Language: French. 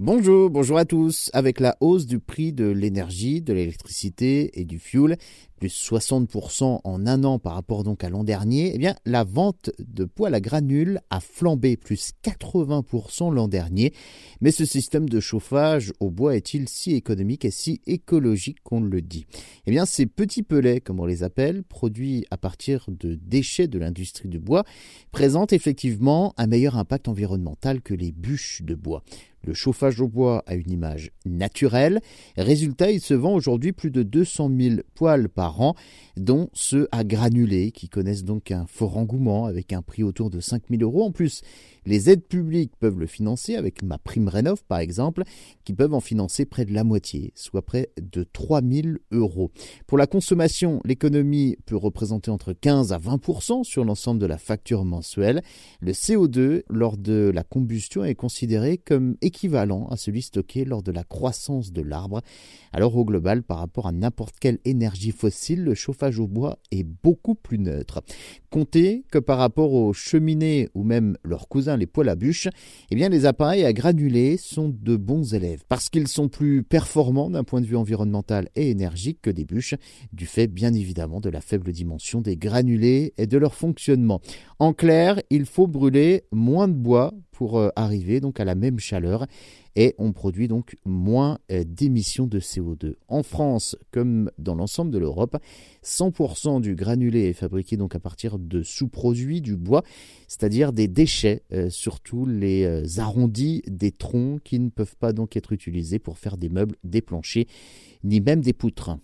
Bonjour, bonjour à tous. Avec la hausse du prix de l'énergie, de l'électricité et du fuel, plus 60% en un an par rapport donc à l'an dernier, eh bien, la vente de poêles à granules a flambé, plus 80% l'an dernier. Mais ce système de chauffage au bois est-il si économique et si écologique qu'on le dit? Eh bien, ces petits pelets, comme on les appelle, produits à partir de déchets de l'industrie du bois, présentent effectivement un meilleur impact environnemental que les bûches de bois. Le chauffage au bois a une image naturelle. Résultat, il se vend aujourd'hui plus de 200 000 poêles par an, dont ceux à granulés, qui connaissent donc un fort engouement avec un prix autour de 5 000 euros. En plus, les aides publiques peuvent le financer avec ma prime Rénov par exemple, qui peuvent en financer près de la moitié, soit près de 3 000 euros. Pour la consommation, l'économie peut représenter entre 15 à 20% sur l'ensemble de la facture mensuelle. Le CO2 lors de la combustion est considéré comme équivalent à celui stocké lors de la croissance de l'arbre. Alors au global, par rapport à n'importe quelle énergie fossile, le chauffage au bois est beaucoup plus neutre. Comptez que par rapport aux cheminées ou même leurs cousins les poêles à bûches, eh bien les appareils à granulés sont de bons élèves parce qu'ils sont plus performants d'un point de vue environnemental et énergique que des bûches, du fait bien évidemment de la faible dimension des granulés et de leur fonctionnement. En clair, il faut brûler moins de bois pour euh, arriver donc à la même chaleur et on produit donc moins euh, d'émissions de CO2. En France, comme dans l'ensemble de l'Europe, 100% du granulé est fabriqué donc à partir de sous-produits du bois, c'est-à-dire des déchets, euh, surtout les arrondis des troncs qui ne peuvent pas donc être utilisés pour faire des meubles, des planchers, ni même des poutres.